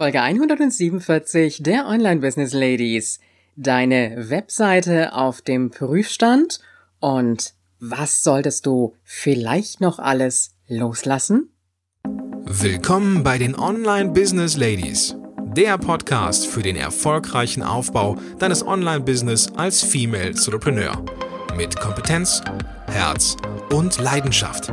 Folge 147 der Online Business Ladies. Deine Webseite auf dem Prüfstand und was solltest du vielleicht noch alles loslassen? Willkommen bei den Online Business Ladies, der Podcast für den erfolgreichen Aufbau deines Online Business als Female Entrepreneur mit Kompetenz, Herz und Leidenschaft.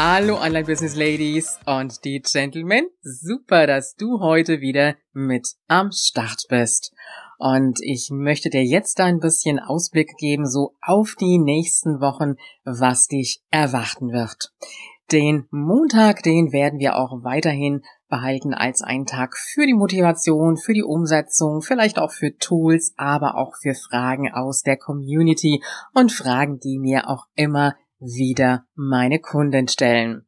Hallo Online Business Ladies und die Gentlemen. Super, dass du heute wieder mit am Start bist. Und ich möchte dir jetzt ein bisschen Ausblick geben, so auf die nächsten Wochen, was dich erwarten wird. Den Montag, den werden wir auch weiterhin behalten als einen Tag für die Motivation, für die Umsetzung, vielleicht auch für Tools, aber auch für Fragen aus der Community und Fragen, die mir auch immer wieder meine Kunden stellen.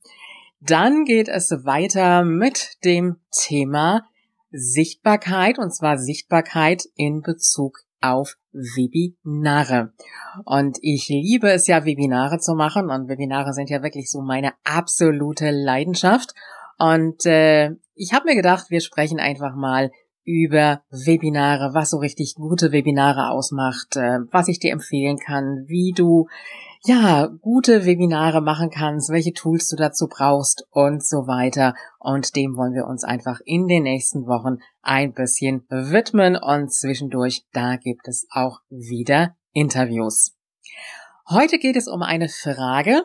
Dann geht es weiter mit dem Thema Sichtbarkeit und zwar Sichtbarkeit in Bezug auf Webinare. Und ich liebe es ja, Webinare zu machen und Webinare sind ja wirklich so meine absolute Leidenschaft. Und äh, ich habe mir gedacht, wir sprechen einfach mal über Webinare, was so richtig gute Webinare ausmacht, äh, was ich dir empfehlen kann, wie du ja, gute Webinare machen kannst, welche Tools du dazu brauchst und so weiter. Und dem wollen wir uns einfach in den nächsten Wochen ein bisschen widmen und zwischendurch, da gibt es auch wieder Interviews. Heute geht es um eine Frage,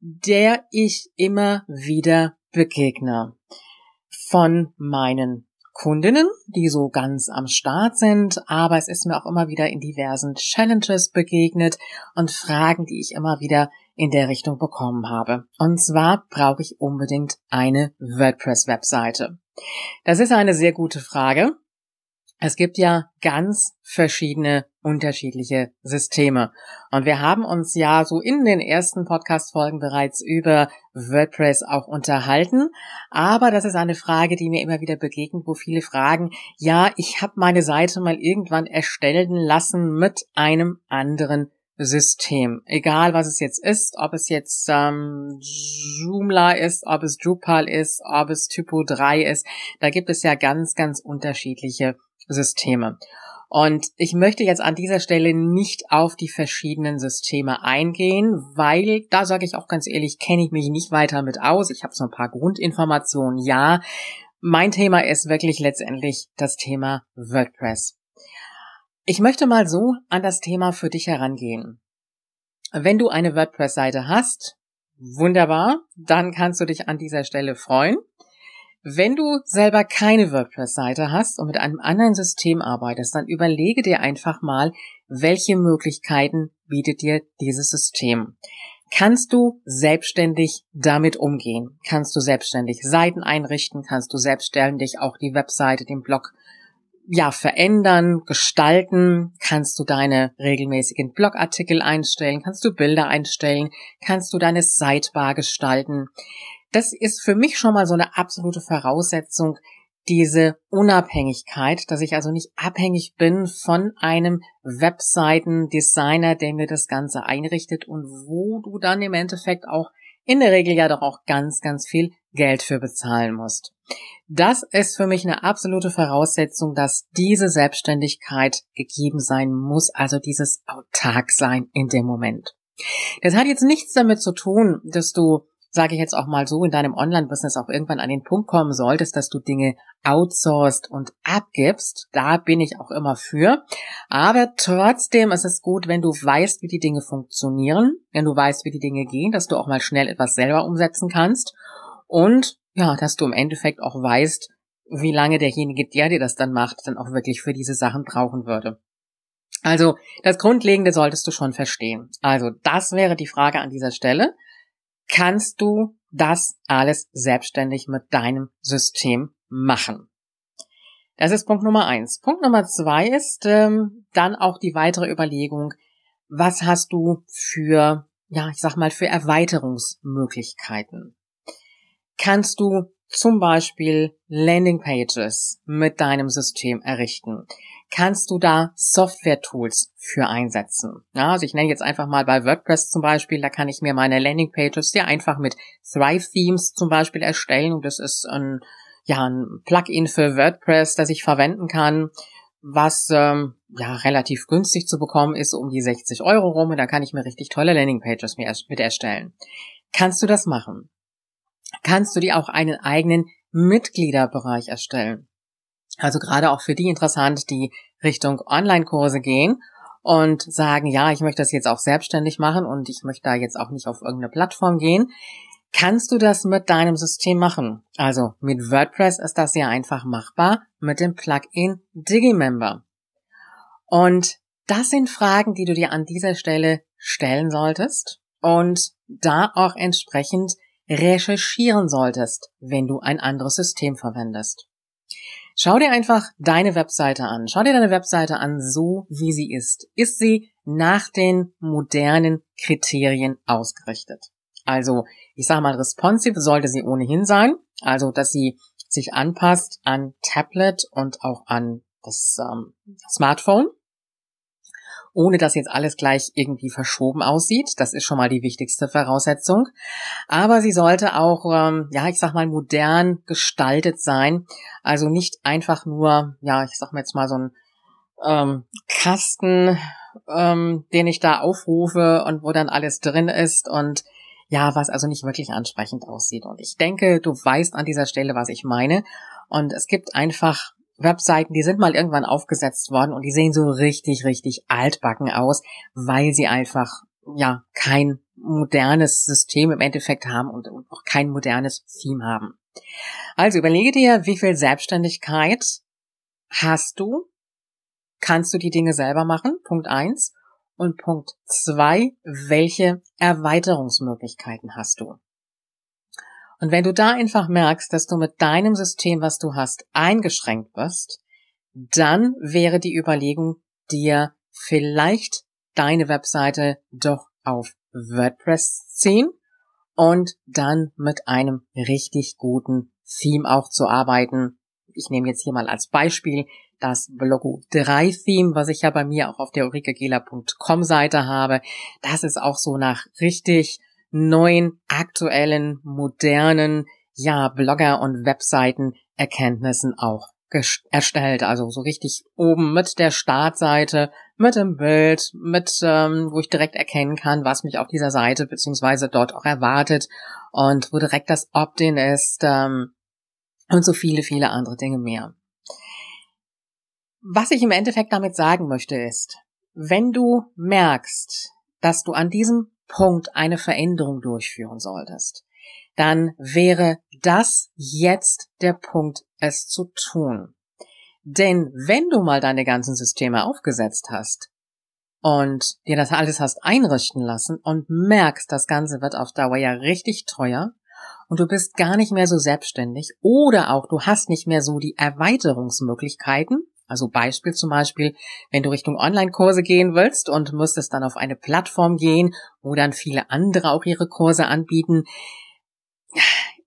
der ich immer wieder begegne von meinen Kundinnen, die so ganz am Start sind, aber es ist mir auch immer wieder in diversen Challenges begegnet und Fragen, die ich immer wieder in der Richtung bekommen habe. Und zwar brauche ich unbedingt eine WordPress-Webseite. Das ist eine sehr gute Frage, es gibt ja ganz verschiedene unterschiedliche Systeme. Und wir haben uns ja so in den ersten Podcast-Folgen bereits über WordPress auch unterhalten. Aber das ist eine Frage, die mir immer wieder begegnet, wo viele fragen, ja, ich habe meine Seite mal irgendwann erstellen lassen mit einem anderen System. Egal was es jetzt ist, ob es jetzt ähm, Joomla ist, ob es Drupal ist, ob es Typo 3 ist, da gibt es ja ganz, ganz unterschiedliche Systeme. Und ich möchte jetzt an dieser Stelle nicht auf die verschiedenen Systeme eingehen, weil da sage ich auch ganz ehrlich, kenne ich mich nicht weiter mit aus. Ich habe so ein paar Grundinformationen, ja. Mein Thema ist wirklich letztendlich das Thema WordPress. Ich möchte mal so an das Thema für dich herangehen. Wenn du eine WordPress-Seite hast, wunderbar, dann kannst du dich an dieser Stelle freuen. Wenn du selber keine WordPress-Seite hast und mit einem anderen System arbeitest, dann überlege dir einfach mal, welche Möglichkeiten bietet dir dieses System. Kannst du selbstständig damit umgehen? Kannst du selbstständig Seiten einrichten? Kannst du selbstständig auch die Webseite, den Blog ja, verändern, gestalten, kannst du deine regelmäßigen Blogartikel einstellen, kannst du Bilder einstellen, kannst du deine Sidebar gestalten. Das ist für mich schon mal so eine absolute Voraussetzung, diese Unabhängigkeit, dass ich also nicht abhängig bin von einem Webseitendesigner, der mir das Ganze einrichtet und wo du dann im Endeffekt auch in der Regel ja doch auch ganz, ganz viel Geld für bezahlen musst. Das ist für mich eine absolute Voraussetzung, dass diese Selbstständigkeit gegeben sein muss, also dieses autark sein in dem Moment. Das hat jetzt nichts damit zu tun, dass du sage ich jetzt auch mal so, in deinem Online-Business auch irgendwann an den Punkt kommen solltest, dass du Dinge outsourced und abgibst. Da bin ich auch immer für. Aber trotzdem ist es gut, wenn du weißt, wie die Dinge funktionieren, wenn du weißt, wie die Dinge gehen, dass du auch mal schnell etwas selber umsetzen kannst und ja, dass du im Endeffekt auch weißt, wie lange derjenige, der dir das dann macht, dann auch wirklich für diese Sachen brauchen würde. Also das Grundlegende solltest du schon verstehen. Also das wäre die Frage an dieser Stelle kannst du das alles selbstständig mit deinem System machen. Das ist Punkt Nummer eins. Punkt Nummer zwei ist ähm, dann auch die weitere Überlegung, Was hast du für, ja, ich sag mal, für Erweiterungsmöglichkeiten? Kannst du zum Beispiel Landingpages mit deinem System errichten? Kannst du da Software-Tools für einsetzen. Ja, also ich nenne jetzt einfach mal bei WordPress zum Beispiel, da kann ich mir meine Landingpages sehr einfach mit Thrive Themes zum Beispiel erstellen und das ist ein, ja, ein Plugin für WordPress, das ich verwenden kann, was ähm, ja relativ günstig zu bekommen ist, um die 60 Euro rum und da kann ich mir richtig tolle Landingpages mit erstellen. Kannst du das machen? Kannst du dir auch einen eigenen Mitgliederbereich erstellen? Also gerade auch für die interessant, die Richtung Online-Kurse gehen und sagen, ja, ich möchte das jetzt auch selbstständig machen und ich möchte da jetzt auch nicht auf irgendeine Plattform gehen. Kannst du das mit deinem System machen? Also mit WordPress ist das sehr einfach machbar mit dem Plugin Digimember. Und das sind Fragen, die du dir an dieser Stelle stellen solltest und da auch entsprechend recherchieren solltest, wenn du ein anderes System verwendest. Schau dir einfach deine Webseite an. Schau dir deine Webseite an, so wie sie ist. Ist sie nach den modernen Kriterien ausgerichtet? Also, ich sage mal, responsive sollte sie ohnehin sein. Also, dass sie sich anpasst an Tablet und auch an das ähm, Smartphone ohne dass jetzt alles gleich irgendwie verschoben aussieht. Das ist schon mal die wichtigste Voraussetzung. Aber sie sollte auch, ähm, ja, ich sag mal, modern gestaltet sein. Also nicht einfach nur, ja, ich sag mal jetzt mal so ein ähm, Kasten, ähm, den ich da aufrufe und wo dann alles drin ist und ja, was also nicht wirklich ansprechend aussieht. Und ich denke, du weißt an dieser Stelle, was ich meine. Und es gibt einfach Webseiten, die sind mal irgendwann aufgesetzt worden und die sehen so richtig, richtig altbacken aus, weil sie einfach, ja, kein modernes System im Endeffekt haben und auch kein modernes Theme haben. Also überlege dir, wie viel Selbstständigkeit hast du? Kannst du die Dinge selber machen? Punkt eins. Und Punkt zwei, welche Erweiterungsmöglichkeiten hast du? Und wenn du da einfach merkst, dass du mit deinem System, was du hast, eingeschränkt bist, dann wäre die Überlegung, dir vielleicht deine Webseite doch auf WordPress ziehen und dann mit einem richtig guten Theme auch zu arbeiten. Ich nehme jetzt hier mal als Beispiel das Blogo 3 Theme, was ich ja bei mir auch auf der ulrikegela.com Seite habe. Das ist auch so nach richtig neuen, aktuellen, modernen, ja, Blogger- und Webseiten-Erkenntnissen auch erstellt. Also so richtig oben mit der Startseite, mit dem Bild, mit, ähm, wo ich direkt erkennen kann, was mich auf dieser Seite beziehungsweise dort auch erwartet und wo direkt das Opt-in ist ähm, und so viele, viele andere Dinge mehr. Was ich im Endeffekt damit sagen möchte ist, wenn du merkst, dass du an diesem Punkt eine Veränderung durchführen solltest, dann wäre das jetzt der Punkt, es zu tun. Denn wenn du mal deine ganzen Systeme aufgesetzt hast und dir das alles hast einrichten lassen und merkst, das Ganze wird auf Dauer ja richtig teuer und du bist gar nicht mehr so selbstständig oder auch du hast nicht mehr so die Erweiterungsmöglichkeiten, also Beispiel zum Beispiel, wenn du Richtung Online-Kurse gehen willst und müsstest dann auf eine Plattform gehen, wo dann viele andere auch ihre Kurse anbieten,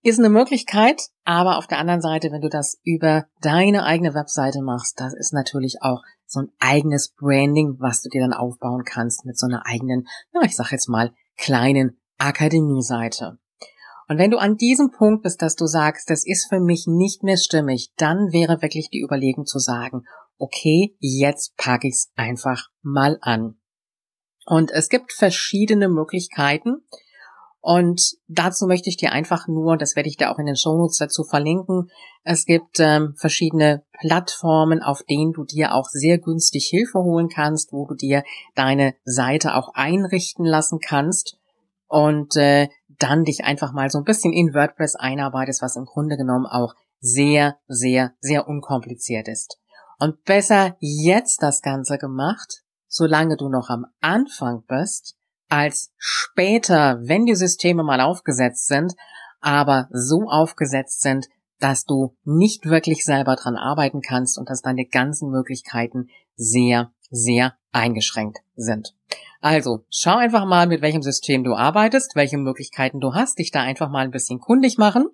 ist eine Möglichkeit, aber auf der anderen Seite, wenn du das über deine eigene Webseite machst, das ist natürlich auch so ein eigenes Branding, was du dir dann aufbauen kannst mit so einer eigenen, ja, ich sag jetzt mal, kleinen Akademie-Seite. Und wenn du an diesem Punkt bist, dass du sagst, das ist für mich nicht mehr stimmig, dann wäre wirklich die Überlegung zu sagen, okay, jetzt packe ich es einfach mal an. Und es gibt verschiedene Möglichkeiten. Und dazu möchte ich dir einfach nur, das werde ich dir auch in den Shownotes dazu verlinken, es gibt ähm, verschiedene Plattformen, auf denen du dir auch sehr günstig Hilfe holen kannst, wo du dir deine Seite auch einrichten lassen kannst und äh, dann dich einfach mal so ein bisschen in WordPress einarbeitest, was im Grunde genommen auch sehr, sehr, sehr unkompliziert ist. Und besser jetzt das Ganze gemacht, solange du noch am Anfang bist, als später, wenn die Systeme mal aufgesetzt sind, aber so aufgesetzt sind, dass du nicht wirklich selber dran arbeiten kannst und dass deine ganzen Möglichkeiten sehr, sehr eingeschränkt sind. Also, schau einfach mal, mit welchem System du arbeitest, welche Möglichkeiten du hast, dich da einfach mal ein bisschen kundig machen.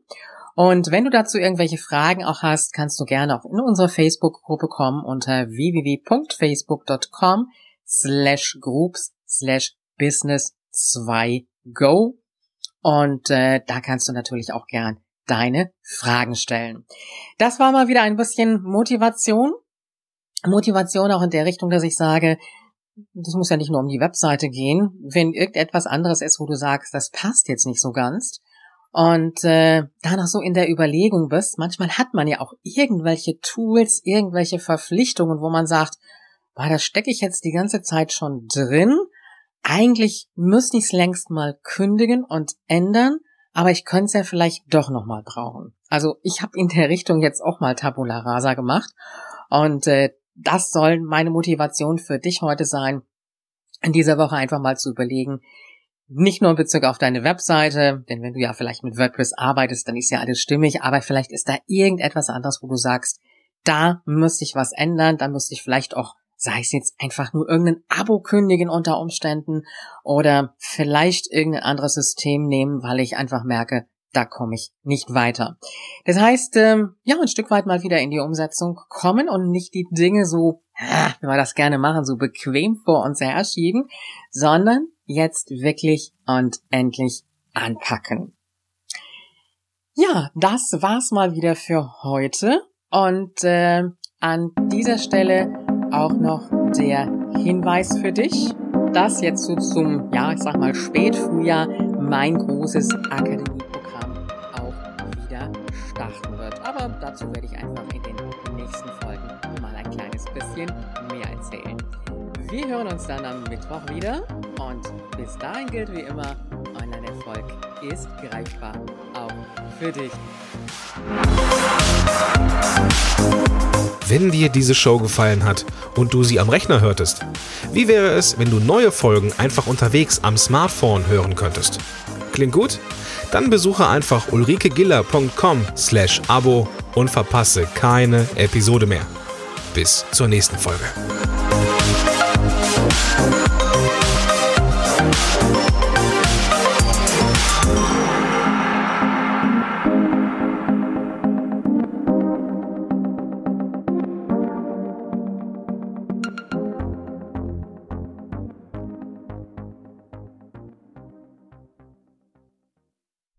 Und wenn du dazu irgendwelche Fragen auch hast, kannst du gerne auch in unsere Facebook-Gruppe kommen unter www.facebook.com slash groups slash business 2 go. Und äh, da kannst du natürlich auch gern deine Fragen stellen. Das war mal wieder ein bisschen Motivation. Motivation auch in der Richtung, dass ich sage, das muss ja nicht nur um die Webseite gehen. Wenn irgendetwas anderes ist, wo du sagst, das passt jetzt nicht so ganz, und äh, da noch so in der Überlegung bist, manchmal hat man ja auch irgendwelche Tools, irgendwelche Verpflichtungen, wo man sagt, boah, da stecke ich jetzt die ganze Zeit schon drin. Eigentlich müsste ich es längst mal kündigen und ändern, aber ich könnte es ja vielleicht doch noch mal brauchen. Also ich habe in der Richtung jetzt auch mal Tabula Rasa gemacht und äh, das soll meine Motivation für dich heute sein, in dieser Woche einfach mal zu überlegen, nicht nur in Bezug auf deine Webseite, denn wenn du ja vielleicht mit WordPress arbeitest, dann ist ja alles stimmig, aber vielleicht ist da irgendetwas anderes, wo du sagst, da müsste ich was ändern, da müsste ich vielleicht auch, sei es jetzt einfach nur irgendein Abo kündigen unter Umständen oder vielleicht irgendein anderes System nehmen, weil ich einfach merke, da komme ich nicht weiter. Das heißt, ähm, ja, ein Stück weit mal wieder in die Umsetzung kommen und nicht die Dinge so, wie wir das gerne machen, so bequem vor uns her schieben, sondern jetzt wirklich und endlich anpacken. Ja, das war's mal wieder für heute. Und äh, an dieser Stelle auch noch der Hinweis für dich, dass jetzt so zum, ja, ich sag mal Spätfrühjahr mein großes Akademieprogramm dazu werde ich einfach in den nächsten Folgen mal ein kleines bisschen mehr erzählen. Wir hören uns dann am Mittwoch wieder und bis dahin gilt wie immer, Online-Erfolg ist greifbar, auch für dich. Wenn dir diese Show gefallen hat und du sie am Rechner hörtest, wie wäre es, wenn du neue Folgen einfach unterwegs am Smartphone hören könntest? Klingt gut? Dann besuche einfach ulrikegiller.com slash Abo und verpasse keine Episode mehr. Bis zur nächsten Folge.